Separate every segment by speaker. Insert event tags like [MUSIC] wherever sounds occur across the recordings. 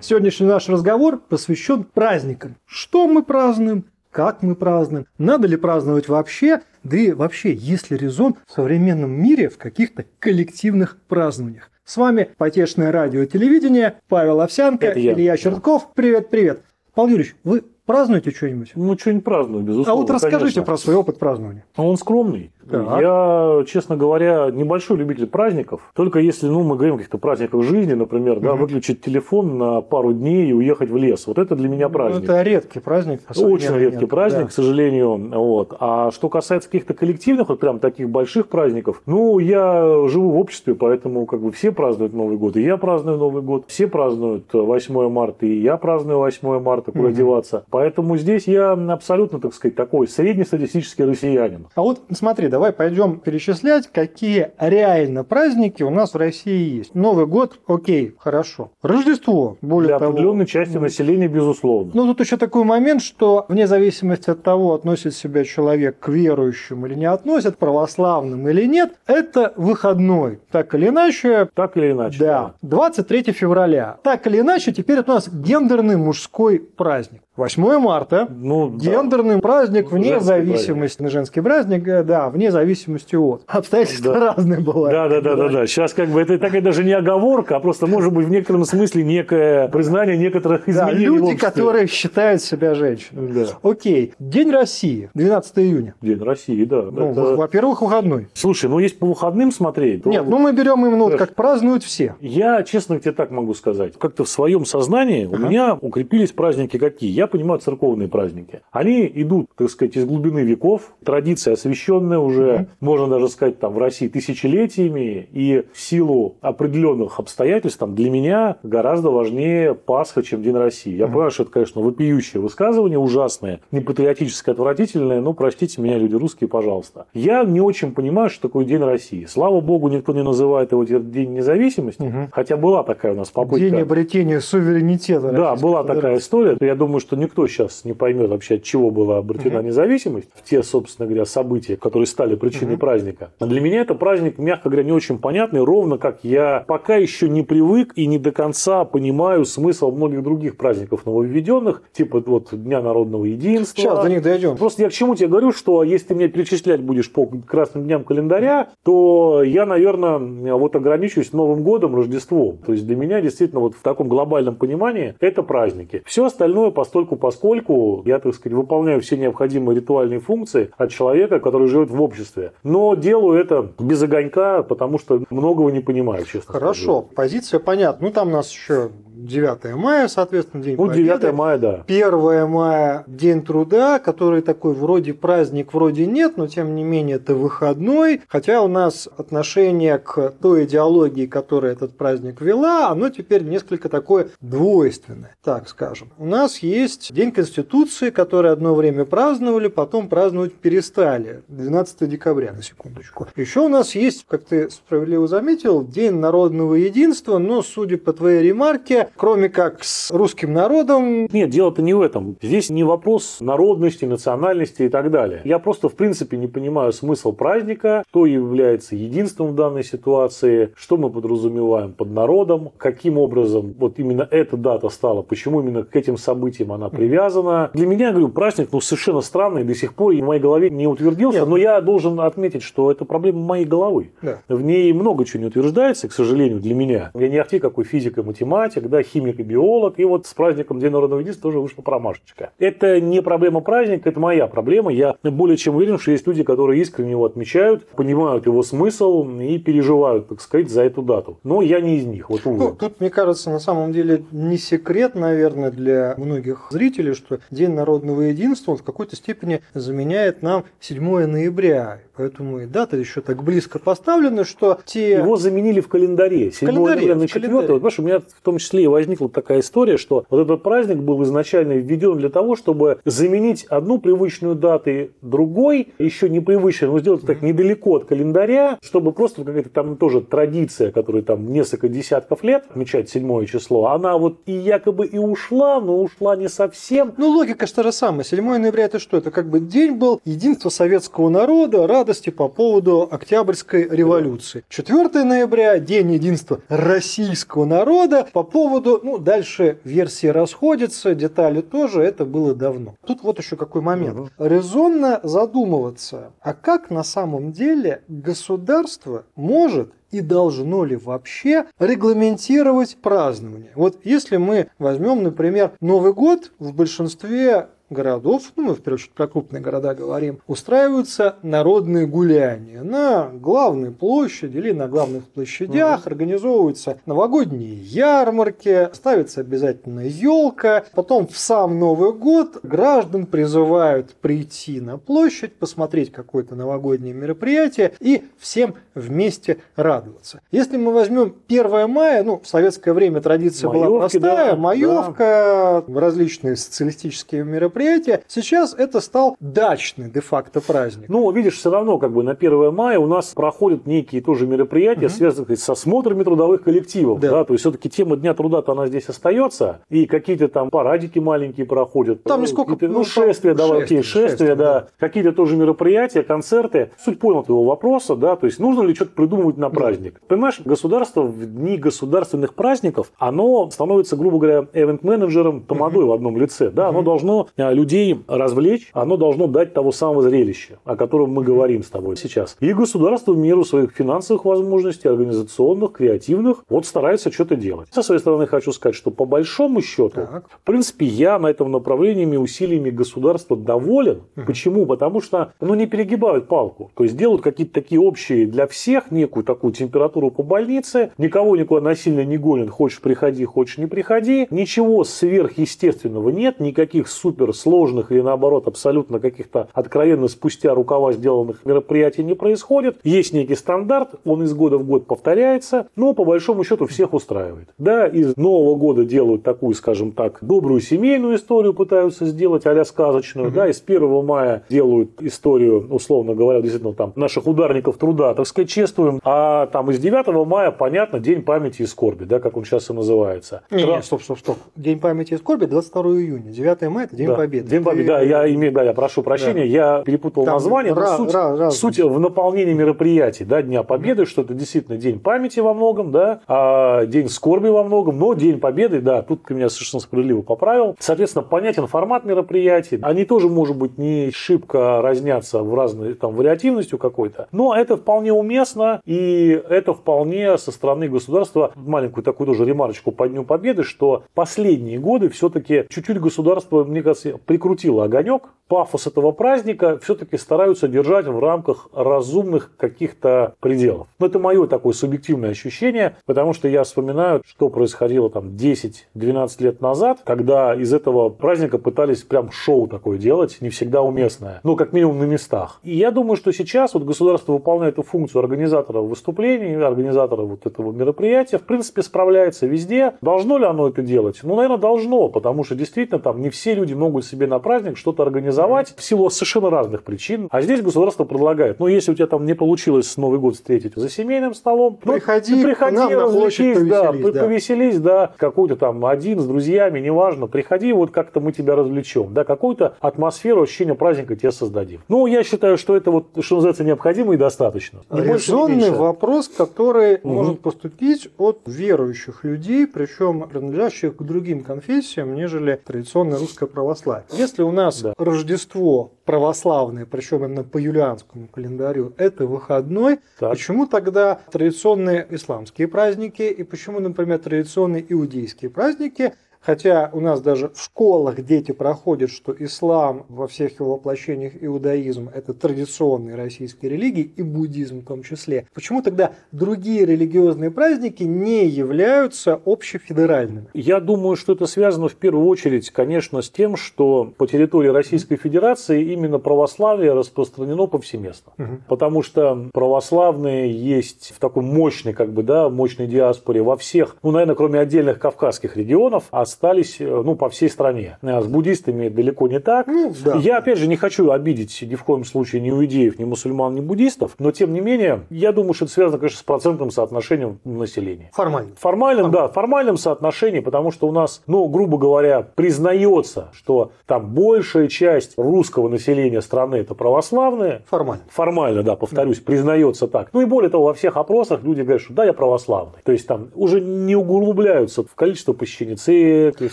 Speaker 1: Сегодняшний наш разговор посвящен праздникам. Что мы празднуем, как мы празднуем, надо ли праздновать вообще, да и вообще, есть ли резон в современном мире в каких-то коллективных празднованиях. С вами Потешное радио и телевидение, Павел Овсянко,
Speaker 2: Это я.
Speaker 1: Илья Чертков. Привет, привет. Павел Юрьевич, вы празднуете что-нибудь?
Speaker 2: Ну, что-нибудь праздную, безусловно.
Speaker 1: А вот расскажите
Speaker 2: конечно.
Speaker 1: про свой опыт празднования.
Speaker 2: Он скромный.
Speaker 1: Так.
Speaker 2: Я, честно говоря, небольшой любитель праздников. Только если ну, мы говорим о каких-то праздниках жизни, например, да,
Speaker 1: Мгм.
Speaker 2: выключить телефон на пару дней и уехать в лес. Вот это для меня
Speaker 1: Ну,
Speaker 2: праздник.
Speaker 1: это редкий праздник.
Speaker 2: Очень редкий
Speaker 1: меркам,
Speaker 2: праздник,
Speaker 1: да.
Speaker 2: к сожалению. Вот. А что касается каких-то коллективных, вот прям таких больших праздников, ну, я живу в обществе, поэтому как бы все празднуют Новый год, и я праздную Новый год, все празднуют 8 марта, и я праздную 8 марта, куда
Speaker 1: Мгм.
Speaker 2: деваться. Поэтому здесь я абсолютно, так сказать, такой среднестатистический россиянин.
Speaker 1: А вот смотри, давай пойдем перечислять, какие реально праздники у нас в России есть. Новый год, окей, хорошо. Рождество, более
Speaker 2: Для
Speaker 1: того.
Speaker 2: определенной части населения, безусловно.
Speaker 1: Ну, тут еще такой момент, что вне зависимости от того, относит себя человек к верующим или не относит, православным или нет, это выходной. Так или иначе,
Speaker 2: Так или иначе.
Speaker 1: да. 23 февраля. Так или иначе, теперь это у нас гендерный мужской праздник. 8 марта.
Speaker 2: Ну, да.
Speaker 1: Гендерный праздник вне
Speaker 2: Женский
Speaker 1: зависимости, на женский праздник, э, да, вне зависимости от. Обстоятельства
Speaker 2: Да.
Speaker 1: разные бывают.
Speaker 2: Да, да, да, да, да. Сейчас как бы это такая даже не оговорка, а просто может быть в некотором смысле некое признание некоторых
Speaker 1: Да,
Speaker 2: изменений в
Speaker 1: люди, которые считают себя женщинами.
Speaker 2: Да.
Speaker 1: Окей, День России, 12 июня.
Speaker 2: День России, да.
Speaker 1: Ну,
Speaker 2: Это-
Speaker 1: во-первых, выходной.
Speaker 2: Слушай, ну если по выходным смотреть, то
Speaker 1: Нет, ну мы берем именно вот как празднуют все.
Speaker 2: я, честно тебе так могу сказать, как-то в своем сознании у
Speaker 1: Ага.
Speaker 2: меня укрепились праздники какие? Я понимаю церковные праздники. Они идут, так сказать, из глубины веков, традиция освященная уже, можно даже сказать, там в России тысячелетиями, и в силу определенных обстоятельств, там, для меня гораздо важнее Пасха, чем День России. Я понимаю, что это, конечно, вопиющее высказывание, ужасное, не патриотическое, отвратительное, но простите меня, люди русские, пожалуйста. Я не очень понимаю, что такое День России. Слава богу, никто не называет его День независимости,
Speaker 1: Мгм.
Speaker 2: хотя была такая у нас попытка.
Speaker 1: День обретения суверенитета.
Speaker 2: Да, была такая история. Я думаю, что никто сейчас не поймет вообще, от чего была обретена
Speaker 1: Мгм.
Speaker 2: независимость. В те, собственно говоря, события, которые стали причиной
Speaker 1: Мгм.
Speaker 2: праздника. А Для меня это праздник, мягко говоря, не очень понятный, ровно как я пока еще не привык и не до конца понимаю смысл многих других праздников нововведенных, типа вот Дня народного единства.
Speaker 1: Сейчас до них дойдем.
Speaker 2: Просто я к чему тебе говорю, что если ты меня перечислять будешь по красным дням календаря, то я, наверное, вот ограничусь Новым годом, Рождеством. То есть для меня действительно вот в таком глобальном понимании это праздники. Все остальное постольку поскольку я, так сказать, выполняю все необходимые ритуальные функции от человека, который живет в обществе. Но делаю это без огонька, потому что многого не понимаю, честно
Speaker 1: Хорошо, позиция понятна. Ну, там нас еще 9 мая, соответственно, День.
Speaker 2: Ну,
Speaker 1: Победы.
Speaker 2: 9 мая, да.
Speaker 1: 1 мая – День труда, который такой вроде праздник, вроде нет, но тем не менее это выходной. Хотя у нас отношение к той идеологии, которая этот праздник вела, оно теперь несколько такое двойственное, так скажем. У нас есть День Конституции, который одно время праздновали, потом праздновать перестали. 12 декабря, на секундочку. Еще у нас есть, как ты справедливо заметил, День народного единства, но, судя по твоей ремарке, кроме как с русским народом,
Speaker 2: Нет, дело-то не в этом. Здесь не вопрос народности, национальности и так далее. Я просто, в принципе, не понимаю смысл праздника, что является единством в данной ситуации, что мы подразумеваем под народом, каким образом вот именно эта дата стала, почему именно к этим событиям она привязана. Для меня, я говорю, праздник ну, совершенно странный, до сих пор в моей голове не утвердился,
Speaker 1: Нет.
Speaker 2: но я должен отметить, что это проблема моей головы.
Speaker 1: Да.
Speaker 2: В ней много чего не утверждается, к сожалению, для меня. Я не ахти какой физик и математик, да, химик и биолог. И вот с праздником День народного единства тоже вышла промашечка. Это не проблема праздника, это моя проблема. Я более чем уверен, что есть люди, которые искренне его отмечают, понимают его смысл и переживают, так сказать, за эту дату. Но я не из них, вот увы.
Speaker 1: Ну, тут, мне кажется, на самом деле не секрет, наверное, для многих зрителей, что День народного единства он в какой-то степени заменяет нам 7 ноября. Поэтому и дата еще так близко поставлена, что те...
Speaker 2: Его заменили в календаре. 7
Speaker 1: календаре,
Speaker 2: ноября на
Speaker 1: в
Speaker 2: 4
Speaker 1: календаре.
Speaker 2: вот, понимаешь, у меня в том числе возникла такая история, что вот этот праздник был изначально введен для того, чтобы заменить одну привычную дату другой, еще непривычной, но сделать так недалеко от календаря, чтобы просто какая-то там тоже традиция, которая там несколько десятков лет, отмечать седьмое число, она вот и якобы и ушла, но ушла не совсем.
Speaker 1: Ну, логика же та же самая. 7 ноября это что? Это как бы день был единства советского народа, радости по поводу Октябрьской революции. 4 ноября – день единства российского народа по поводу, ну, дальше версии расходятся, детали тоже, это было давно. Тут вот еще какой момент. Резонно задумываться, а как на самом деле государство может и должно ли вообще регламентировать празднование. Вот если мы возьмем, например, Новый год в большинстве городов, ну мы в первую очередь про крупные города говорим, устраиваются народные гуляния на главной площади или на главных площадях, угу. организовываются новогодние ярмарки, ставится обязательно елка, потом в сам Новый год граждан призывают прийти на площадь, посмотреть какое-то новогоднее мероприятие и всем вместе радоваться. Если мы возьмем 1 мая, ну в советское время традиция Маевки, была простая, да, маевка, да. различные социалистические мероприятия, мероприятие. Сейчас это стал дачный де-факто праздник.
Speaker 2: Ну, видишь, все равно как бы на 1 мая у нас проходят некие тоже мероприятия, угу. связанные с осмотрами трудовых коллективов. Да. Да? То есть все-таки тема Дня труда-то она здесь остается. И какие-то там парадики маленькие проходят.
Speaker 1: Там не сколько...
Speaker 2: Ну, ну шествия, давай, шествия, шествия, шествия, да. да. Какие-то тоже мероприятия, концерты. Суть понял твоего вопроса, да, то есть нужно ли что-то придумывать на праздник. Да. Понимаешь, государство в дни государственных праздников, оно становится, грубо говоря, эвент-менеджером тамадой угу. в одном лице. Да, угу. оно должно а, людей развлечь, оно должно дать того самого зрелища, о котором мы говорим с тобой сейчас. И государство в меру своих финансовых возможностей, организационных, креативных, вот старается что-то делать. Со своей стороны хочу сказать, что по большому счету, так. в принципе, я на этом направлении усилиями государства доволен. Угу. Почему? Потому что ну, не перегибают палку. То есть делают какие-то такие общие для всех некую такую температуру по больнице, никого никуда насильно не гонят, хочешь приходи, хочешь не приходи. Ничего сверхъестественного нет, никаких супер сложных или наоборот абсолютно каких-то откровенно спустя рукава сделанных мероприятий не происходит. Есть некий стандарт, он из года в год повторяется, но по большому счету всех устраивает. Да, из Нового года делают такую, скажем так, добрую семейную историю, пытаются сделать а сказочную, угу. да, из 1 мая делают историю, условно говоря, действительно там наших ударников труда, так сказать, чествуем, а там из 9 мая, понятно, День памяти и скорби, да, как он сейчас и называется.
Speaker 1: Не, не, стоп, стоп, стоп. День памяти и скорби 22 июня, 9 мая это День да.
Speaker 2: День Победы, да, я имею, да, я прошу прощения, да. я перепутал Там название, но суть, раз, суть в наполнении мероприятий, да, Дня Победы, что это действительно День памяти во многом, да, а День скорби во многом, но День Победы, да, тут ты меня совершенно справедливо поправил. Соответственно, понятен формат мероприятий, они тоже, может быть, не шибко разнятся в разной там вариативностью какой-то, но это вполне уместно, и это вполне со стороны государства, маленькую такую тоже ремарочку по Дню Победы, что последние годы все-таки чуть-чуть государство, мне кажется, прикрутило огонек, пафос этого праздника все-таки стараются держать в рамках разумных каких-то пределов. Но это мое такое субъективное ощущение, потому что я вспоминаю, что происходило там 10-12 лет назад, когда из этого праздника пытались прям шоу такое делать, не всегда уместное, ну, как минимум на местах. И я думаю, что сейчас вот государство выполняет эту функцию организатора выступлений, организатора вот этого мероприятия, в принципе, справляется везде. Должно ли оно это делать? Ну, наверное, должно, потому что действительно там не все люди могут себе на праздник что-то организовать в силу совершенно разных причин. А здесь государство предлагает, ну, если у тебя там не получилось Новый год встретить за семейным столом,
Speaker 1: ну, приходи, ты приходи, нам развлекись,
Speaker 2: да, да, повеселись, да, какой-то там один с друзьями, неважно, приходи, вот как-то мы тебя развлечем, да, какую-то атмосферу, ощущение праздника тебе создадим. Ну, я считаю, что это вот, что называется, необходимо и достаточно.
Speaker 1: Не Резонный вопрос, который угу. может поступить от верующих людей, причем принадлежащих к другим конфессиям, нежели традиционное русское православие. Если у нас да. Рождество православное, причем именно по юлианскому календарю, это выходной, так. почему тогда традиционные исламские праздники и почему, например, традиционные иудейские праздники Хотя у нас даже в школах дети проходят, что ислам во всех его воплощениях иудаизм – это традиционные российские религии, и буддизм в том числе. Почему тогда другие религиозные праздники не являются общефедеральными?
Speaker 2: Я думаю, что это связано в первую очередь, конечно, с тем, что по территории Российской Федерации именно православие распространено повсеместно. Угу. Потому что православные есть в такой мощной, как бы, да, мощной диаспоре во всех, ну, наверное, кроме отдельных кавказских регионов, остались, э, ну, по всей стране. А с буддистами далеко не так. Ну, да. Я, опять же, не хочу обидеть ни в коем случае ни иудеев, ни мусульман, ни буддистов, но, тем не менее, я думаю, что это связано, конечно, с процентным соотношением населения.
Speaker 1: Формально.
Speaker 2: Формальным, Формально. да, формальным соотношением, потому что у нас, ну, грубо говоря, признается, что там большая часть русского населения страны это православные.
Speaker 1: Формально.
Speaker 2: Формально, да, повторюсь, да. признается так. Ну и более того, во всех опросах люди говорят, что да, я православный. То есть там уже не углубляются в количество посещений церкви, в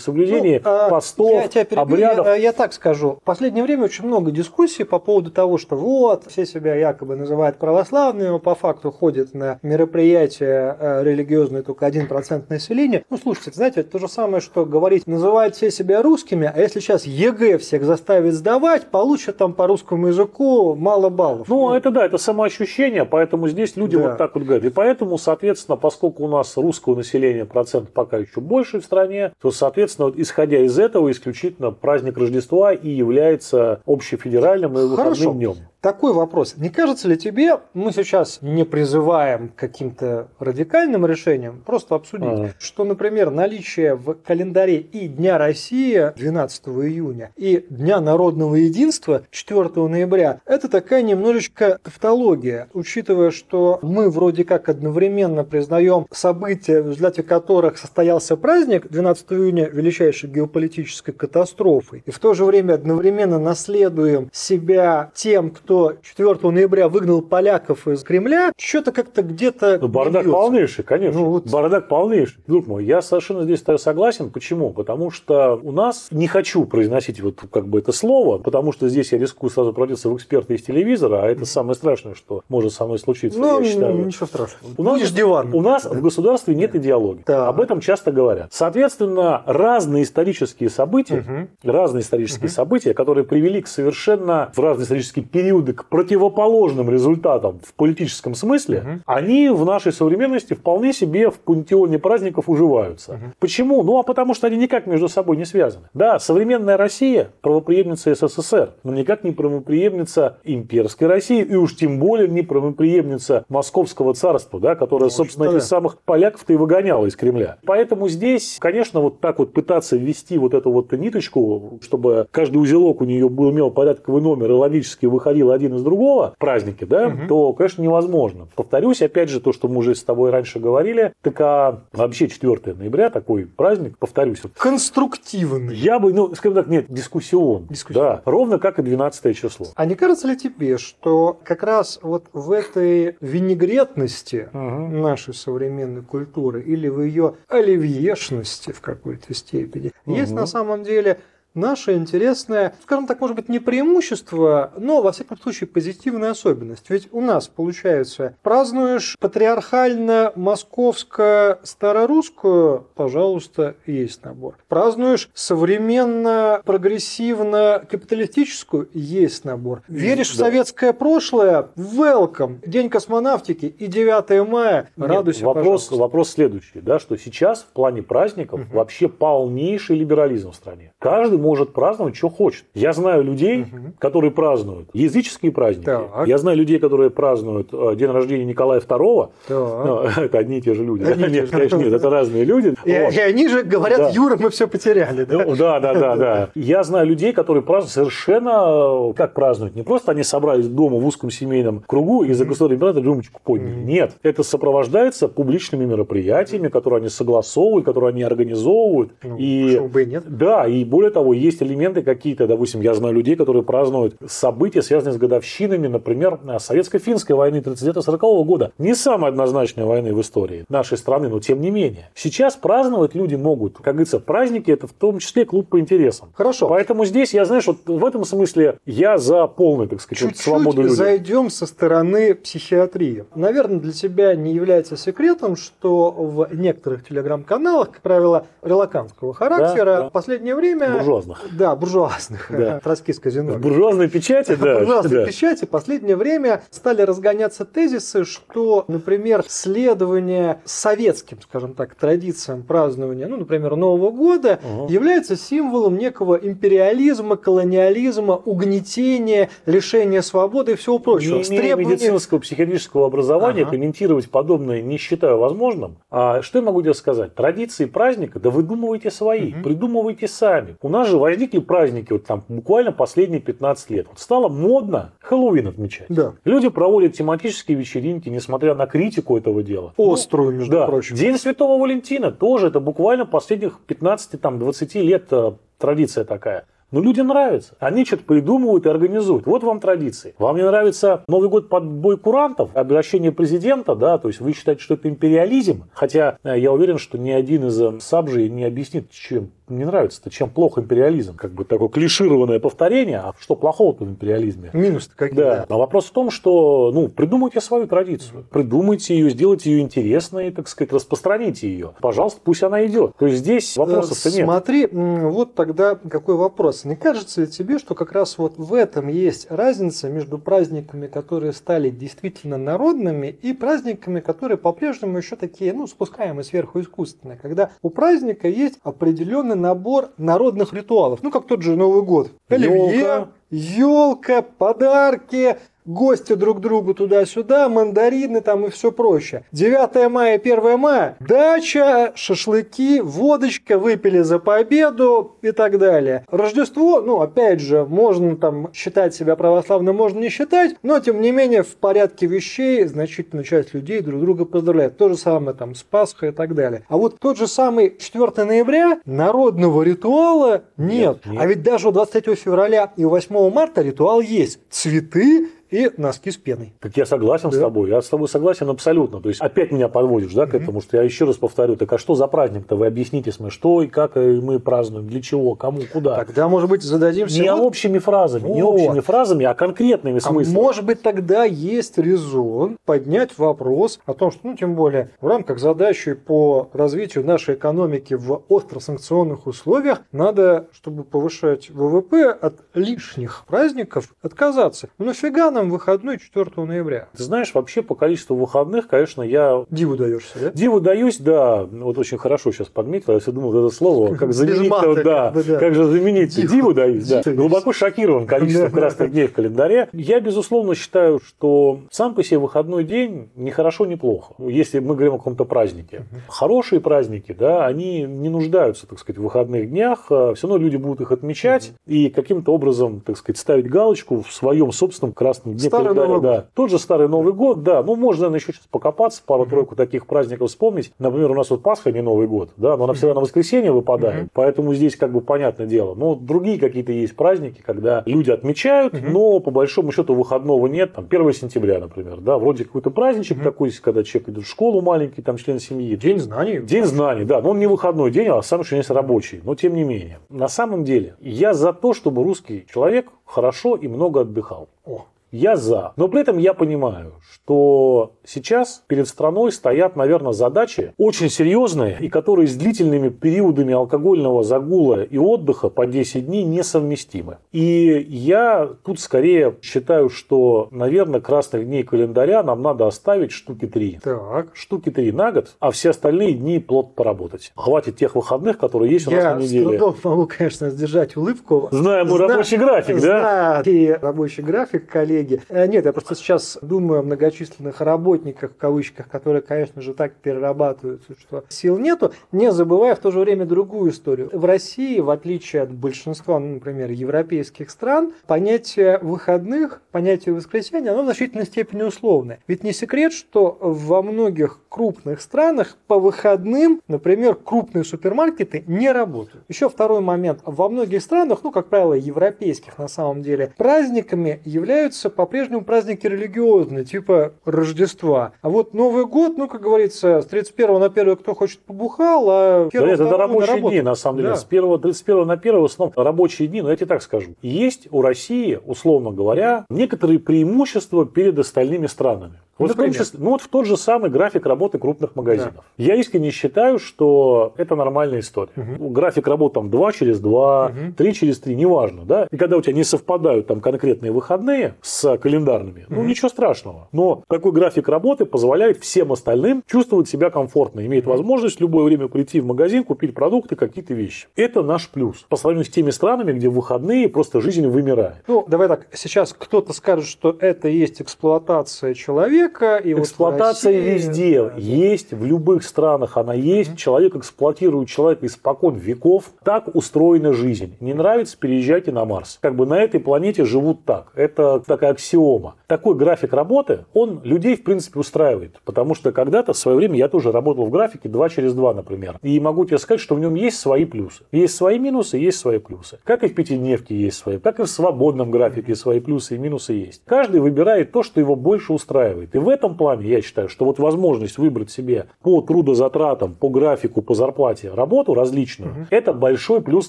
Speaker 2: соблюдении ну, а постов, я тебя перебью, обрядов.
Speaker 1: Я, я так скажу. В последнее время очень много дискуссий по поводу того, что вот, все себя якобы называют православными, но по факту ходят на мероприятия э, религиозные только 1% населения. Ну, слушайте, знаете, это то же самое, что говорить, называют все себя русскими, а если сейчас ЕГЭ всех заставит сдавать, получат там по русскому языку мало баллов.
Speaker 2: Ну, это да, это самоощущение, поэтому здесь люди да. вот так вот говорят. И поэтому, соответственно, поскольку у нас русского населения процент пока еще больше в стране, то, соответственно, вот, исходя из этого, исключительно праздник Рождества и является общефедеральным и выходным Хорошо. днем
Speaker 1: такой вопрос. Не кажется ли тебе, мы сейчас не призываем к каким-то радикальным решениям, просто обсудить, ага. что, например, наличие в календаре и Дня России 12 июня, и Дня народного единства 4 ноября, это такая немножечко тавтология, учитывая, что мы вроде как одновременно признаем события, в результате которых состоялся праздник 12 июня величайшей геополитической катастрофой, и в то же время одновременно наследуем себя тем, кто кто 4 ноября выгнал поляков из Кремля, что-то как-то где-то...
Speaker 2: Ну, бардак бьется. полнейший, конечно. Ну, вот... Бардак полнейший. Друг мой, я совершенно здесь согласен. Почему? Потому что у нас, не хочу произносить вот как бы это слово, потому что здесь я рискую сразу превратиться в эксперта из телевизора, а это самое страшное, что может со мной случиться,
Speaker 1: ну,
Speaker 2: я считаю.
Speaker 1: ничего страшного.
Speaker 2: У нас, диван. У нас в государстве нет идеологии. Да. Об этом часто говорят. Соответственно, разные исторические события, угу. разные исторические угу. события, которые привели к совершенно в разные исторические периоды периоды к противоположным результатам в политическом смысле, угу. они в нашей современности вполне себе в пантеоне праздников уживаются. Угу. Почему? Ну, а потому что они никак между собой не связаны. Да, современная Россия правоприемница СССР, но никак не правоприемница имперской России, и уж тем более не правоприемница Московского царства, да, которое, Может, собственно, да. из самых поляков-то и выгоняло из Кремля. Поэтому здесь, конечно, вот так вот пытаться ввести вот эту вот ниточку, чтобы каждый узелок у нее был, имел порядковый номер и логически выходил один из другого праздники, да, угу. то, конечно, невозможно. Повторюсь, опять же, то, что мы уже с тобой раньше говорили, так а вообще 4 ноября такой праздник, повторюсь.
Speaker 1: Конструктивный.
Speaker 2: Я бы, ну, скажем так, нет, дискуссион. Дискуссион. Да, ровно как и 12 число.
Speaker 1: А не кажется ли тебе, что как раз вот в этой винегретности угу. нашей современной культуры или в ее оливьешности в какой-то степени угу. есть на самом деле наше интересное, скажем так, может быть, не преимущество, но, во всяком случае, позитивная особенность. Ведь у нас, получается, празднуешь патриархально-московско-старорусскую, пожалуйста, есть набор. Празднуешь современно-прогрессивно-капиталистическую, есть набор. Веришь да. в советское прошлое? Welcome! День космонавтики и 9 мая. Нет, Радуйся,
Speaker 2: вопрос,
Speaker 1: пожалуйста.
Speaker 2: вопрос следующий, да, что сейчас в плане праздников угу. вообще полнейший либерализм в стране. Каждый может праздновать, что хочет. Я знаю людей, угу. которые празднуют языческие праздники. Так. Я знаю людей, которые празднуют э, день рождения Николая II. Но, [LAUGHS] это одни и те же люди. Одни нет, конечно, нет, это разные люди.
Speaker 1: И, вот. и они же говорят, да. Юра, мы все потеряли.
Speaker 2: Да? Ну, да, да, да, да. Я знаю людей, которые празднуют совершенно, как празднуют, не просто они собрались дома в узком семейном кругу и за государственный император рюмочку подняли. Нет, это сопровождается публичными мероприятиями, которые они согласовывают, которые они организовывают.
Speaker 1: Ну, и, бы и нет.
Speaker 2: Да, и более того, есть элементы какие-то, допустим, я знаю людей, которые празднуют события, связанные с годовщинами, например, советско-финской войны 39-40 года. Не самой однозначной войны в истории нашей страны, но тем не менее. Сейчас праздновать люди могут. Как говорится, праздники это в том числе клуб по интересам.
Speaker 1: Хорошо.
Speaker 2: Поэтому здесь, я, знаешь, вот в этом смысле я за полную, так сказать,
Speaker 1: Чуть-чуть
Speaker 2: свободу людей.
Speaker 1: зайдем со стороны психиатрии. Наверное, для тебя не является секретом, что в некоторых телеграм-каналах, как правило, релакантского характера,
Speaker 2: Да, да.
Speaker 1: в последнее время...
Speaker 2: Буржуазных.
Speaker 1: Да, буржуазных.
Speaker 2: Да. [LAUGHS]
Speaker 1: Троцкист казино.
Speaker 2: В буржуазной печати, да.
Speaker 1: буржуазной
Speaker 2: да.
Speaker 1: печати в последнее время стали разгоняться тезисы, что, например, следование советским, скажем так, традициям празднования, ну, например, Нового года,
Speaker 2: Ага.
Speaker 1: является символом некого империализма, колониализма, угнетения, лишения свободы и всего прочего.
Speaker 2: Не имея
Speaker 1: требованием-
Speaker 2: медицинского, психиатрического образования,
Speaker 1: Ага.
Speaker 2: комментировать подобное не считаю возможным. А что я могу тебе сказать? Традиции праздника, да выдумывайте свои,
Speaker 1: Мгм.
Speaker 2: придумывайте сами. У нас же возникли праздники вот там буквально последние 15 лет. Вот стало модно Хэллоуин отмечать.
Speaker 1: Да.
Speaker 2: Люди проводят тематические вечеринки, несмотря на критику этого дела.
Speaker 1: Острую, между
Speaker 2: да.
Speaker 1: прочим.
Speaker 2: День Святого Валентина тоже это буквально последних 15-20 лет э, традиция такая. Но людям нравится. Они что-то придумывают и организуют. Вот вам традиции. Вам не нравится Новый год под бой курантов, обращение президента, да, то есть вы считаете, что это империализм. Хотя э, я уверен, что ни один из э, сабжей не объяснит, чем не нравится-то, чем плох империализм. Как бы такое клишированное повторение. А что плохого-то в империализме?
Speaker 1: Минус-то какие?
Speaker 2: Да. Но вопрос в том, что ну, придумайте свою традицию. Придумайте ее, сделайте ее интересной, так сказать, распространите ее. Пожалуйста, пусть она идет. То есть здесь вопросов-то
Speaker 1: Э,
Speaker 2: нет.
Speaker 1: Смотри, вот тогда какой вопрос. Не кажется ли тебе, что как раз вот в этом есть разница между праздниками, которые стали действительно народными, и праздниками, которые по-прежнему еще такие, ну, спускаемые сверху искусственные, когда у праздника есть определенный набор народных ритуалов, ну, как тот же Новый год. Оливье, елка, подарки, гости друг другу туда-сюда, мандарины там и все прочее. 9 мая, 1 мая, дача, шашлыки, водочка, выпили за победу и так далее. Рождество, ну, опять же, можно там считать себя православным, можно не считать, но, тем не менее, в порядке вещей значительную часть людей друг друга поздравляет. То же самое там с Пасхой и так далее. А вот тот же самый 4 ноября народного ритуала нет.
Speaker 2: Нет, нет.
Speaker 1: А ведь даже у 23 февраля и 8 марта ритуал есть. Цветы и носки с пеной.
Speaker 2: Так я согласен с
Speaker 1: Да.
Speaker 2: тобой. Я с тобой согласен абсолютно. То есть опять меня подводишь да, к этому, что я еще раз повторю. Так а что за праздник-то? Вы объясните мне, что и как мы празднуем, для чего, кому, куда.
Speaker 1: Тогда, может быть, зададимся...
Speaker 2: не
Speaker 1: вот-
Speaker 2: общими фразами, не
Speaker 1: Вот.
Speaker 2: общими фразами, а конкретными
Speaker 1: А
Speaker 2: смыслами.
Speaker 1: может быть, тогда есть резон поднять вопрос о том, что, ну, тем более, в рамках задачи по развитию нашей экономики в остро-санкционных условиях надо, чтобы повышать ВВП от лишних праздников, отказаться. Ну, нафига нам выходной 4 ноября?
Speaker 2: Ты знаешь, вообще по количеству выходных, конечно, я
Speaker 1: Диву даешься, да?
Speaker 2: Диву даюсь, да, вот очень хорошо сейчас подметил, я все думал это слово, как заменить,
Speaker 1: мата,
Speaker 2: да,
Speaker 1: как бы, да.
Speaker 2: как же заменить,
Speaker 1: Диву.
Speaker 2: диву, даюсь, да.
Speaker 1: Диву.
Speaker 2: Глубоко шокирован количеством [LAUGHS] красных дней в календаре. Я, безусловно, считаю, что сам по себе выходной день не хорошо, не плохо, если мы говорим о каком-то празднике. Хорошие праздники, да, они не нуждаются, так сказать, в выходных днях, все равно люди будут их отмечать и каким-то образом, так сказать, ставить галочку в своем собственном красном дне
Speaker 1: Старый
Speaker 2: календаря,
Speaker 1: Новый
Speaker 2: да. Тот же Старый Новый год, да. Ну, можно, наверное, еще сейчас покопаться, пару-тройку таких праздников вспомнить. Например, у нас вот Пасха, не Новый год, да, но она всегда на воскресенье выпадает, поэтому здесь как бы понятное дело. Но другие какие-то есть праздники, когда люди отмечают, но по большому счету выходного нет. Там 1 сентября, например, да, вроде какой-то праздничек такой, когда человек идет в школу маленький, там член семьи.
Speaker 1: День знаний.
Speaker 2: День знаний, да, но он не выходной день, а сам что есть рабочий, но тем не менее. На самом деле, я за то, чтобы русский человек хорошо и много отдыхал.
Speaker 1: О,
Speaker 2: Я за. Но при этом я понимаю, что сейчас перед страной стоят, наверное, задачи очень серьезные, и которые с длительными периодами алкогольного загула и отдыха по 10 дней несовместимы. И я тут скорее считаю, что, наверное, красных дней календаря нам надо оставить штуки три.
Speaker 1: так.
Speaker 2: Штуки три на год, а все остальные дни плотно поработать. Хватит тех выходных, которые есть у нас
Speaker 1: Я
Speaker 2: на
Speaker 1: с
Speaker 2: неделе.
Speaker 1: трудом могу, конечно, сдержать улыбку.
Speaker 2: Знаем мы
Speaker 1: Зна-
Speaker 2: рабочий график, да?
Speaker 1: Знаю и рабочий график, коллеги. Э, Нет, я просто сейчас думаю о многочисленных работниках, в кавычках, которые, конечно же, так перерабатываются, что сил нету, не забывая в то же время другую историю. В России, в отличие от большинства, ну, например, европейских стран, понятие выходных, понятие воскресенья, оно в значительной степени условное. Ведь не секрет, что во многих крупных странах по выходным, например, крупные супермаркеты не работают. Еще второй момент. Во многих странах, ну, как правило, европейских на самом деле, праздниками являются по-прежнему праздники религиозные, типа Рождества. А вот Новый год, ну, как говорится, с 31 на 1 кто хочет побухал, а
Speaker 2: да, это рабочие дни, на самом деле. Да. С 1, 31 на 1 в основном рабочие дни, но я тебе так скажу. Есть у России, условно говоря, некоторые преимущества перед остальными странами. Вот, в том числе, ну вот в тот же самый график работы крупных магазинов. Да. Я искренне считаю, что это нормальная история. Угу. График работы там 2 через 2, угу. 3 через 3, неважно. Да? И когда у тебя не совпадают там конкретные выходные с календарными, угу. ну ничего страшного. Но такой график работы позволяет всем остальным чувствовать себя комфортно, имеет угу. возможность в любое время прийти в магазин, купить продукты, какие-то вещи. Это наш плюс. По сравнению с теми странами, где в выходные просто жизнь вымирает.
Speaker 1: Ну, давай так, сейчас кто-то скажет, что это есть эксплуатация человека, человека.
Speaker 2: И Эксплуатация вот везде да, есть, в любых странах она есть. Mm-hmm. Человек эксплуатирует человека испокон веков. Так устроена жизнь. Не нравится, переезжайте на Марс. Как бы на этой планете живут так. Это такая аксиома. Такой график работы, он людей в принципе устраивает. Потому что когда-то в свое время я тоже работал в графике 2 через 2, например. И могу тебе сказать, что в нем есть свои плюсы. Есть свои минусы, есть свои плюсы. Как и в пятидневке есть свои, так и в свободном графике свои плюсы и минусы есть. Каждый выбирает то, что его больше устраивает. И в этом плане я считаю, что вот возможность выбрать себе по трудозатратам, по графику, по зарплате работу различную, угу. это большой плюс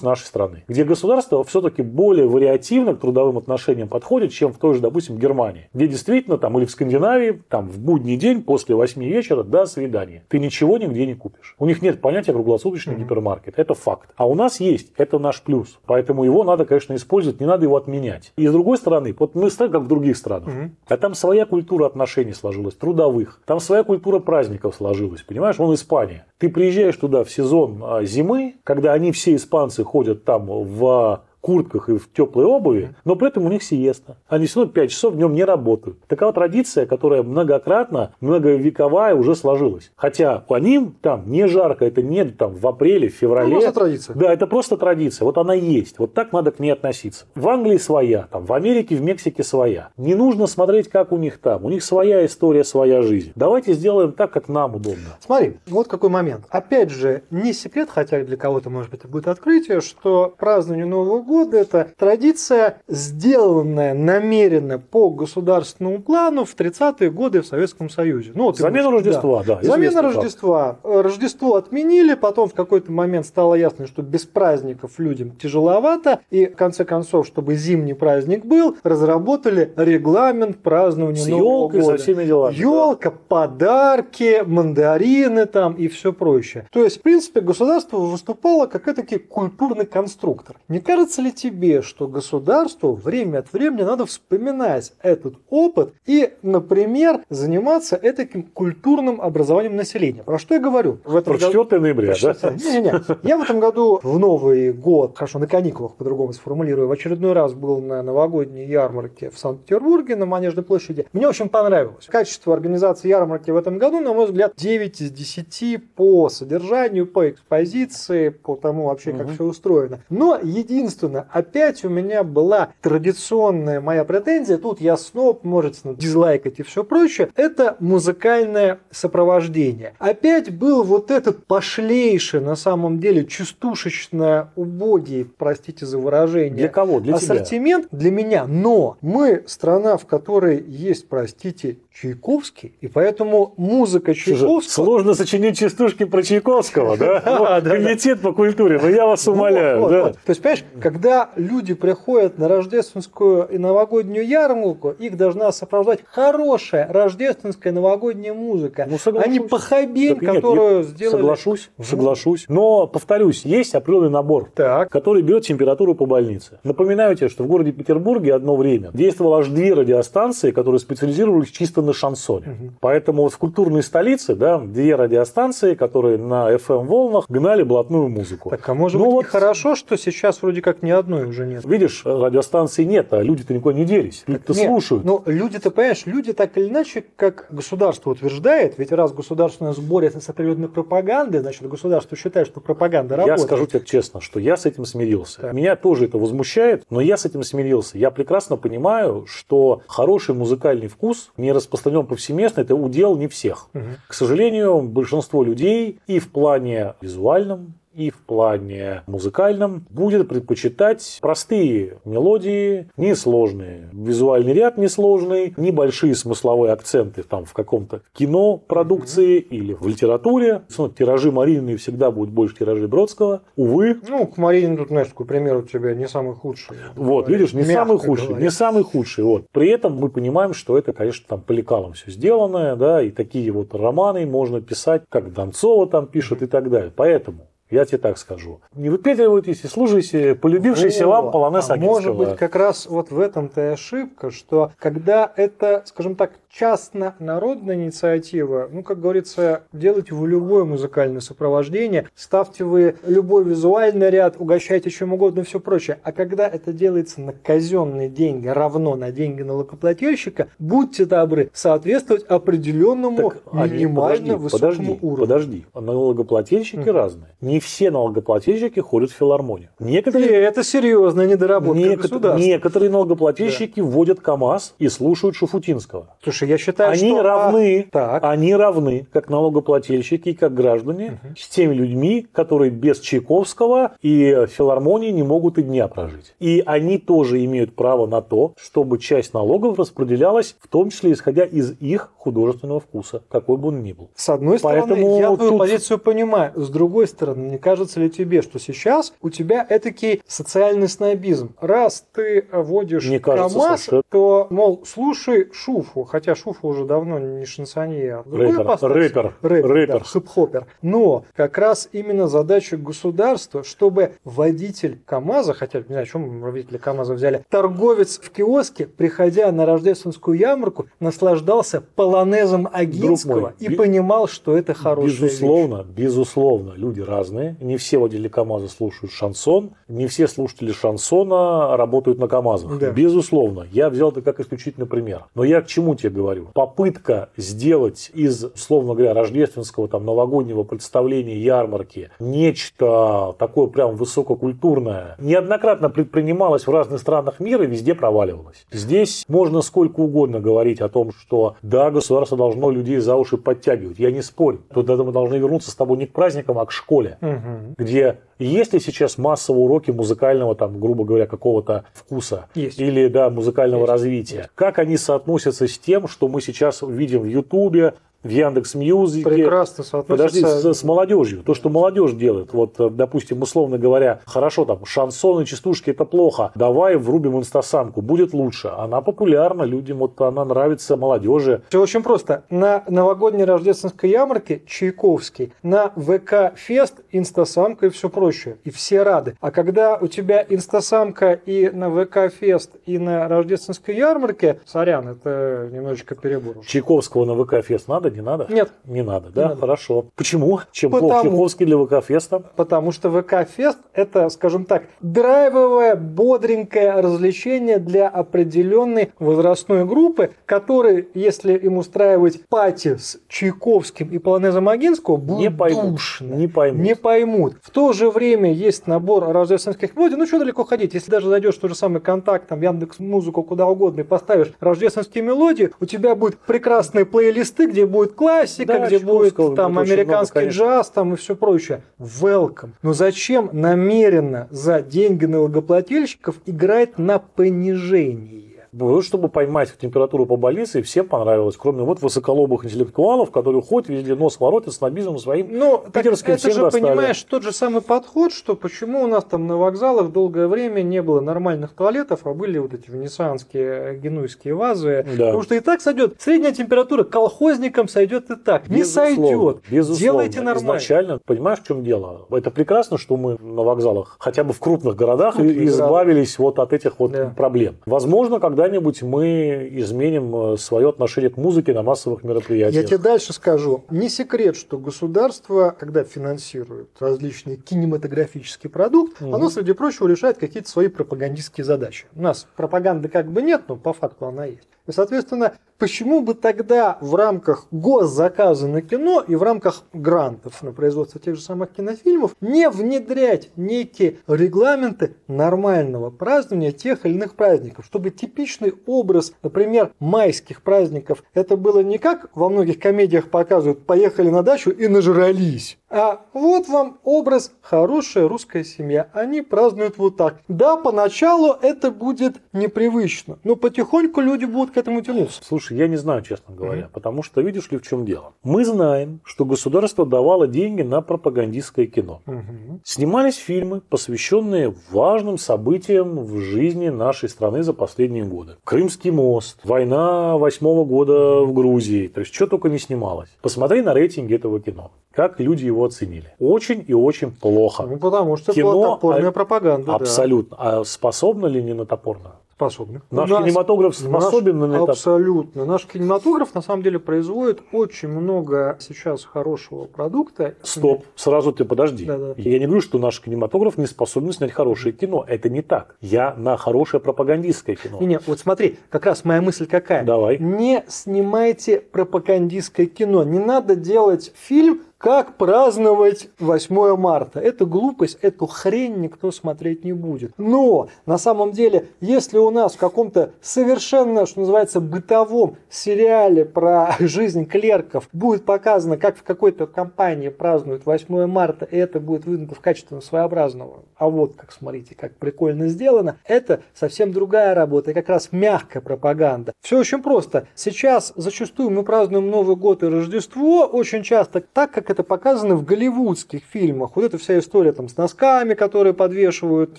Speaker 2: нашей страны, где государство все-таки более вариативно к трудовым отношениям подходит, чем в той же, допустим, Германии, где действительно там или в Скандинавии, там в будний день после 8 вечера до свидания. Ты ничего нигде не купишь. У них нет понятия круглосуточный угу. гипермаркет. Это факт. А у нас есть. Это наш плюс. Поэтому его надо, конечно, использовать, не надо его отменять. И с другой стороны, вот мы как в других странах. Угу. А там своя культура отношений сложилась, трудовых. Там своя культура праздников сложилась, понимаешь? Вон Испания. Ты приезжаешь туда в сезон а, зимы, когда они все испанцы ходят там в куртках и в теплой обуви, но при этом у них сиеста. Они все равно 5 часов днем не работают. Такова традиция, которая многократно, многовековая уже сложилась. Хотя по ним там не жарко, это не там в апреле, в феврале.
Speaker 1: Это просто традиция.
Speaker 2: Да, это просто традиция. Вот она есть. Вот так надо к ней относиться. В Англии своя, там, в Америке, в Мексике своя. Не нужно смотреть, как у них там. У них своя история, своя жизнь. Давайте сделаем так, как нам удобно.
Speaker 1: Смотри, вот какой момент. Опять же, не секрет, хотя для кого-то, может быть, это будет открытие, что празднование Нового года – это традиция, сделанная намеренно по государственному плану в 30-е годы в Советском Союзе.
Speaker 2: Ну, вот Замена Рождества, да. да
Speaker 1: Замена Рождества. Факт. Рождество отменили, потом в какой-то момент стало ясно, что без праздников людям тяжеловато, и в конце концов, чтобы зимний праздник был, разработали регламент празднования С Нового елкой, года.
Speaker 2: со всеми делами.
Speaker 1: Елка, да. подарки, мандарины там и все прочее. То есть, в принципе, государство выступало как этакий культурный конструктор. Не кажется кажется ли тебе, что государству время от времени надо вспоминать этот опыт и, например, заниматься этим культурным образованием населения? Про что я говорю?
Speaker 2: В этом Про 4 году... ноября, Про да?
Speaker 1: Не-не-не. Я в этом году в Новый год, хорошо, на каникулах по-другому сформулирую, в очередной раз был на новогодней ярмарке в Санкт-Петербурге на Манежной площади. Мне очень понравилось. Качество организации ярмарки в этом году, на мой взгляд, 9 из 10 по содержанию, по экспозиции, по тому вообще, как угу. все устроено. Но единственное, собственно, опять у меня была традиционная моя претензия, тут я снова, можете дизлайкать и все прочее, это музыкальное сопровождение. Опять был вот этот пошлейший, на самом деле, частушечно убогий, простите за выражение.
Speaker 2: Для кого? Для
Speaker 1: ассортимент
Speaker 2: тебя?
Speaker 1: для меня. Но мы страна, в которой есть, простите, Чайковский, и поэтому музыка Чайковского...
Speaker 2: Сложно сочинить частушки про Чайковского, [LAUGHS] да? Комитет по культуре, но я вас умоляю. То
Speaker 1: есть, понимаешь, когда люди приходят на рождественскую и новогоднюю ярмарку, их должна сопровождать хорошая рождественская новогодняя музыка, ну, а не похабень, которую сделали...
Speaker 2: Соглашусь, соглашусь. Но, повторюсь, есть определенный набор, который берет температуру по больнице. Напоминаю тебе, что в городе Петербурге одно время действовало аж две радиостанции, которые специализировались чисто на шансоне. Угу. Поэтому вот в культурной столице, да, две радиостанции, которые на FM-волнах гнали блатную музыку.
Speaker 1: Так, а может ну, быть вот... хорошо, что сейчас вроде как ни одной уже нет.
Speaker 2: Видишь, радиостанции нет, а люди-то никуда не делись. Люди-то слушают.
Speaker 1: Но люди-то, понимаешь, люди так или иначе, как государство утверждает, ведь раз государство борется с определенной пропагандой, значит, государство считает, что пропаганда
Speaker 2: Я
Speaker 1: работает.
Speaker 2: скажу тебе честно, что я с этим смирился.
Speaker 1: Так.
Speaker 2: Меня тоже это возмущает, но я с этим смирился. Я прекрасно понимаю, что хороший музыкальный вкус не распространен повсеместно, это удел не всех.
Speaker 1: Мгм.
Speaker 2: К сожалению, большинство людей и в плане визуальном, и в плане музыкальном будет предпочитать простые мелодии, несложные. Визуальный ряд несложный, небольшие смысловые акценты там в каком-то кино продукции или в литературе. Ну, тиражи Марины всегда будут больше тиражей Бродского. Увы,
Speaker 1: Ну, к Марине тут, знаешь, такой пример у тебя не самый худший.
Speaker 2: вот,
Speaker 1: Говоря,
Speaker 2: видишь, не
Speaker 1: мягко
Speaker 2: самый худший,
Speaker 1: говоря.
Speaker 2: не самый худший. Вот. При этом мы понимаем, что это, конечно, там по лекалам все сделанное, да, и такие вот романы можно писать, как Донцова там пишет и так далее. Поэтому я тебе так скажу. Не выпендривайтесь и слушайте полюбившийся
Speaker 1: Вот.
Speaker 2: вам полонез
Speaker 1: А Может быть, как раз вот в этом-то и ошибка, что когда это, скажем так, частно-народная инициатива, ну, как говорится, делайте вы любое музыкальное сопровождение, ставьте вы любой визуальный ряд, угощайте чем угодно и все прочее. А когда это делается на казенные деньги, равно на деньги налогоплательщика, будьте добры соответствовать определенному
Speaker 2: Так,
Speaker 1: минимально
Speaker 2: подожди,
Speaker 1: высокому
Speaker 2: подожди,
Speaker 1: уровню.
Speaker 2: Подожди, налогоплательщики
Speaker 1: Мгм.
Speaker 2: разные. Не все налогоплательщики ходят в филармонию.
Speaker 1: И
Speaker 2: Некоторые
Speaker 1: это серьезная недоработка
Speaker 2: Некотор-
Speaker 1: государства.
Speaker 2: некоторые налогоплательщики вводят КАМАЗ и слушают Шуфутинского.
Speaker 1: Слушай, я считаю,
Speaker 2: Они
Speaker 1: что...
Speaker 2: равны,
Speaker 1: Так.
Speaker 2: они равны, как налогоплательщики и как граждане, с теми людьми, которые без Чайковского и филармонии не могут и дня прожить. И они тоже имеют право на то, чтобы часть налогов распределялась, в том числе исходя из их художественного вкуса, какой бы он ни был.
Speaker 1: С одной стороны,
Speaker 2: Поэтому
Speaker 1: я твою
Speaker 2: тут-
Speaker 1: позицию понимаю. С другой стороны, не кажется ли тебе, что сейчас у тебя этакий социальный снобизм? Раз ты водишь
Speaker 2: Мне кажется,
Speaker 1: КамАЗ, то, мол, слушай Шуфу, хотя Шуфа уже давно не шансонье, а
Speaker 2: Рэпер, рэпер,
Speaker 1: рэпер,
Speaker 2: рэпер.
Speaker 1: да, хип-хопер. Но как раз именно задача государства, чтобы водитель КАМАЗа, хотя, не знаю, чем водителя КАМАЗа взяли, торговец в киоске, приходя на рождественскую ярмарку, наслаждался полонезом Агинского
Speaker 2: мой,
Speaker 1: и
Speaker 2: би-
Speaker 1: понимал, что это хорошая вещь.
Speaker 2: Безусловно, безусловно, люди разные. Не все водители КАМАЗа слушают шансон, не все слушатели шансона работают на КАМАЗах.
Speaker 1: Да.
Speaker 2: Безусловно, я взял это как исключительный пример. Но я к чему тебе говорю? Попытка сделать из, условно говоря, рождественского там новогоднего представления ярмарки нечто такое прям высококультурное, неоднократно предпринималось в разных странах мира и везде проваливалось. Здесь можно сколько угодно говорить о том, что да, государство должно людей за уши подтягивать. Я не спорю. Тут мы должны вернуться с тобой не к праздникам, а к школе
Speaker 1: Мгм.
Speaker 2: где есть ли сейчас массовые уроки музыкального, там, грубо говоря, какого-то вкуса
Speaker 1: Есть.
Speaker 2: или да, музыкального
Speaker 1: Есть.
Speaker 2: развития. Как они соотносятся с тем, что мы сейчас видим в Ютубе, в Яндекс Мьюзике,
Speaker 1: Прекрасно
Speaker 2: Подожди,
Speaker 1: соотносится.
Speaker 2: с, с молодежью. То, что молодежь делает. Вот, э, допустим, условно говоря, хорошо, там, шансоны, частушки это плохо. Давай врубим инстасамку, будет лучше. Она популярна, людям вот она нравится молодежи.
Speaker 1: Все очень просто. На новогодней рождественской ярмарке Чайковский, на ВК-фест инстасамка и все прочее. И все рады. А когда у тебя инстасамка и на ВК-фест, и на рождественской ярмарке, сорян, это немножечко перебор.
Speaker 2: Чайковского на ВК-фест надо, не надо?
Speaker 1: Нет,
Speaker 2: Не надо, да?
Speaker 1: надо.
Speaker 2: Хорошо. Почему? Чем
Speaker 1: Потому-
Speaker 2: плох Чайковский для ВК-феста?
Speaker 1: потому что ВК-фест это, скажем так, драйвовое, бодренькое развлечение для определенной возрастной группы, которые, если им устраивать пати с Чайковским и Полонезом Агинского, будет
Speaker 2: Не поймут.
Speaker 1: душно.
Speaker 2: Не поймут.
Speaker 1: Не поймут. В то же время есть набор рождественских мелодий. Ну, что далеко ходить? Если даже зайдешь в тот же самый контакт, там, Яндекс Музыку, куда угодно, и поставишь рождественские мелодии, у тебя будут прекрасные плейлисты, где будет классика,
Speaker 2: Да,
Speaker 1: где будет там американский
Speaker 2: много, конечно.
Speaker 1: джаз, там и все прочее. Welcome. Но зачем намеренно за деньги налогоплательщиков играть на понижение?
Speaker 2: Вот чтобы поймать температуру по больнице, и всем понравилось. Кроме вот высоколобых интеллектуалов, которые ходят везде нос ворот и с набизом своим.
Speaker 1: Ну, так
Speaker 2: Питерским
Speaker 1: это же,
Speaker 2: достали.
Speaker 1: понимаешь, тот же самый подход, что почему у нас там на вокзалах долгое время не было нормальных туалетов, а были вот эти венецианские э, генуйские вазы.
Speaker 2: Да.
Speaker 1: Потому что и так сойдет. Средняя температура колхозникам сойдет и так. Не
Speaker 2: Безусловно,
Speaker 1: сойдет.
Speaker 2: Безусловно.
Speaker 1: Делайте нормально.
Speaker 2: Изначально, понимаешь, в чем дело? Это прекрасно, что мы на вокзалах, хотя бы в крупных городах,
Speaker 1: Крупных
Speaker 2: избавились вот от этих вот
Speaker 1: Да.
Speaker 2: проблем. Возможно, когда когда-нибудь мы изменим э, свое отношение к музыке на массовых мероприятиях.
Speaker 1: Я тебе дальше скажу. Не секрет, что государство, когда финансирует различные кинематографический продукт, угу. оно, среди прочего, решает какие-то свои пропагандистские задачи. У нас пропаганды как бы нет, но по факту она есть. И, соответственно, почему бы тогда в рамках госзаказа на кино и в рамках грантов на производство тех же самых кинофильмов не внедрять некие регламенты нормального празднования тех или иных праздников, чтобы типичный образ, например, майских праздников, это было не как во многих комедиях показывают, поехали на дачу и нажрались, а вот вам образ хорошая русская семья. Они празднуют вот так. Да, поначалу это будет непривычно, но потихоньку люди будут этому тянуться.
Speaker 2: Слушай, я не знаю, честно говоря, mm потому что видишь ли в чем дело. Мы знаем, что государство давало деньги на пропагандистское кино. mm Снимались фильмы, посвященные важным событиям в жизни нашей страны за последние годы. Крымский мост, война восьмого года в Грузии, то есть что только не снималось. Посмотри на рейтинги этого кино как люди его оценили. Очень и очень плохо.
Speaker 1: Ну, потому что Кино, была топорная пропаганда.
Speaker 2: Абсолютно. Да. А способна ли не на топорную?
Speaker 1: способны.
Speaker 2: Наш нас, кинематограф способен
Speaker 1: наш, на это? Абсолютно. Наш кинематограф на самом деле производит очень много сейчас хорошего продукта.
Speaker 2: Стоп, сразу ты подожди. Да, да. Я не говорю, что наш кинематограф не способен снять хорошее кино. Это не так. Я на хорошее пропагандистское кино.
Speaker 1: Не, не, вот смотри, как раз моя мысль какая.
Speaker 2: Давай.
Speaker 1: Не снимайте пропагандистское кино. Не надо делать фильм, как праздновать 8 марта? Это глупость, эту хрень никто смотреть не будет. Но на самом деле, если у нас в каком-то совершенно, что называется, бытовом сериале про [LAUGHS] жизнь клерков будет показано, как в какой-то компании празднуют 8 марта, и это будет выдано в качестве своеобразного, а вот как смотрите, как прикольно сделано, это совсем другая работа, и как раз мягкая пропаганда. Все очень просто. Сейчас зачастую мы празднуем Новый год и Рождество очень часто так, как это показано в голливудских фильмах. Вот эта вся история там с носками, которые подвешивают к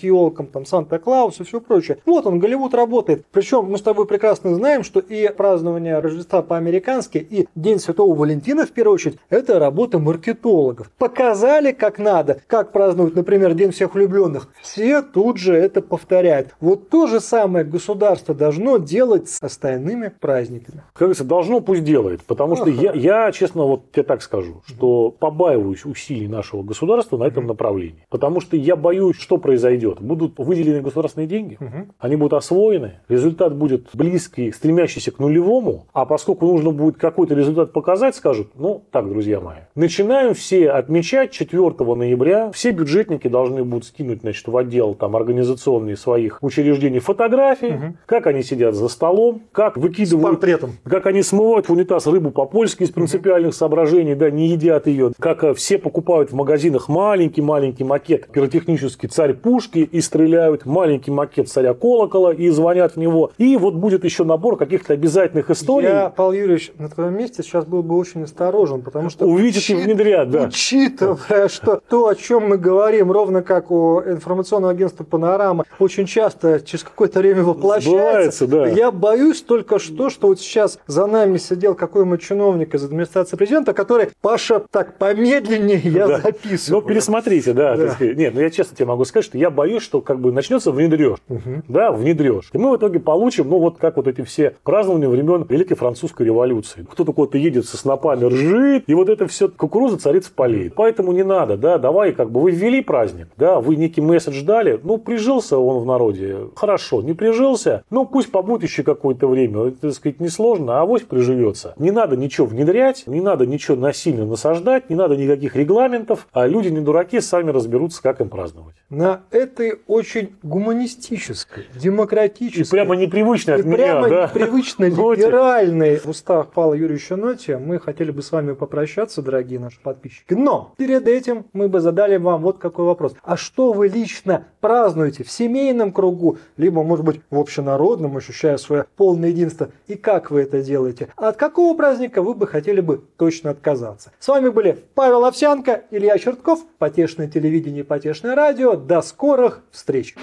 Speaker 1: елкам, там Санта-Клаус и все прочее. Вот он, Голливуд работает. Причем мы с тобой прекрасно знаем, что и празднование Рождества по-американски, и День Святого Валентина, в первую очередь, это работа маркетологов. Показали, как надо, как празднуют, например, День всех влюбленных. Все тут же это повторяют. Вот то же самое государство должно делать с остальными праздниками.
Speaker 2: Как говорится, должно, пусть делает. Потому что я, я, честно, вот тебе так скажу, что побаиваюсь усилий нашего государства на этом направлении. Потому что я боюсь, что произойдет. Будут выделены государственные деньги, они будут освоены, результат будет близкий, стремящийся к нулевому, а поскольку нужно будет какой-то результат показать, скажут, ну, так, друзья мои, начинаем все отмечать 4 ноября, все бюджетники должны будут скинуть, значит, в отдел там организационные своих учреждений фотографии, угу. как они сидят за столом, как выкидывают... Как они смывают в унитаз рыбу по-польски из принципиальных угу. соображений, да, не едят ее, как э, все покупают в магазинах маленький-маленький макет пиротехнический царь пушки и стреляют маленький макет царя колокола и звонят в него. И вот будет еще набор каких-то обязательных историй.
Speaker 1: Я, Павел Юрьевич, на твоем месте сейчас был бы очень осторожен, потому что...
Speaker 2: Увидеть учит, и внедрят, да.
Speaker 1: Учитывая, что то, о чем мы говорим, ровно как у информационного агентства «Панорама», очень часто через какое-то время воплощается.
Speaker 2: да.
Speaker 1: Я боюсь только что, что вот сейчас за нами сидел какой-нибудь чиновник из администрации президента, который, Паша, так, помедленнее я [LAUGHS] да. записываю.
Speaker 2: Ну, пересмотрите, да. да. Нет, ну я честно тебе могу сказать, что я боюсь, что как бы начнется внедрешь. Угу. Да, внедрешь. И мы в итоге получим, ну, вот как вот эти все празднования времен Великой Французской революции. Кто-то куда-то едет со снопами, ржит, и вот это все кукуруза царица полей. Поэтому не надо, да, давай, как бы вы ввели праздник, да, вы некий месседж дали, ну, прижился он в народе, хорошо, не прижился, ну, пусть побудет еще какое-то время, это, так сказать, несложно, а авось приживется. Не надо ничего внедрять, не надо ничего насильно насаждать, не надо никаких регламентов, а люди не дураки, сами разберутся, как им праздновать.
Speaker 1: На этой очень гуманистической, демократической... И
Speaker 2: прямо непривычной от и меня,
Speaker 1: прямо
Speaker 2: да?
Speaker 1: непривычно [LAUGHS] либеральной в устах Павла Юрьевича Ноте мы хотели бы с вами попрощаться, дорогие наши подписчики. Но перед этим мы бы задали вам вот какой вопрос. А что вы лично празднуете в семейном кругу, либо, может быть, в общенародном, ощущая свое полное единство, и как вы это делаете? А от какого праздника вы бы хотели бы точно отказаться? С вами были Павел Овсянко, Илья Чертков, Потешное телевидение, Потешное радио. До скорых встреч!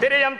Speaker 1: Перейдем,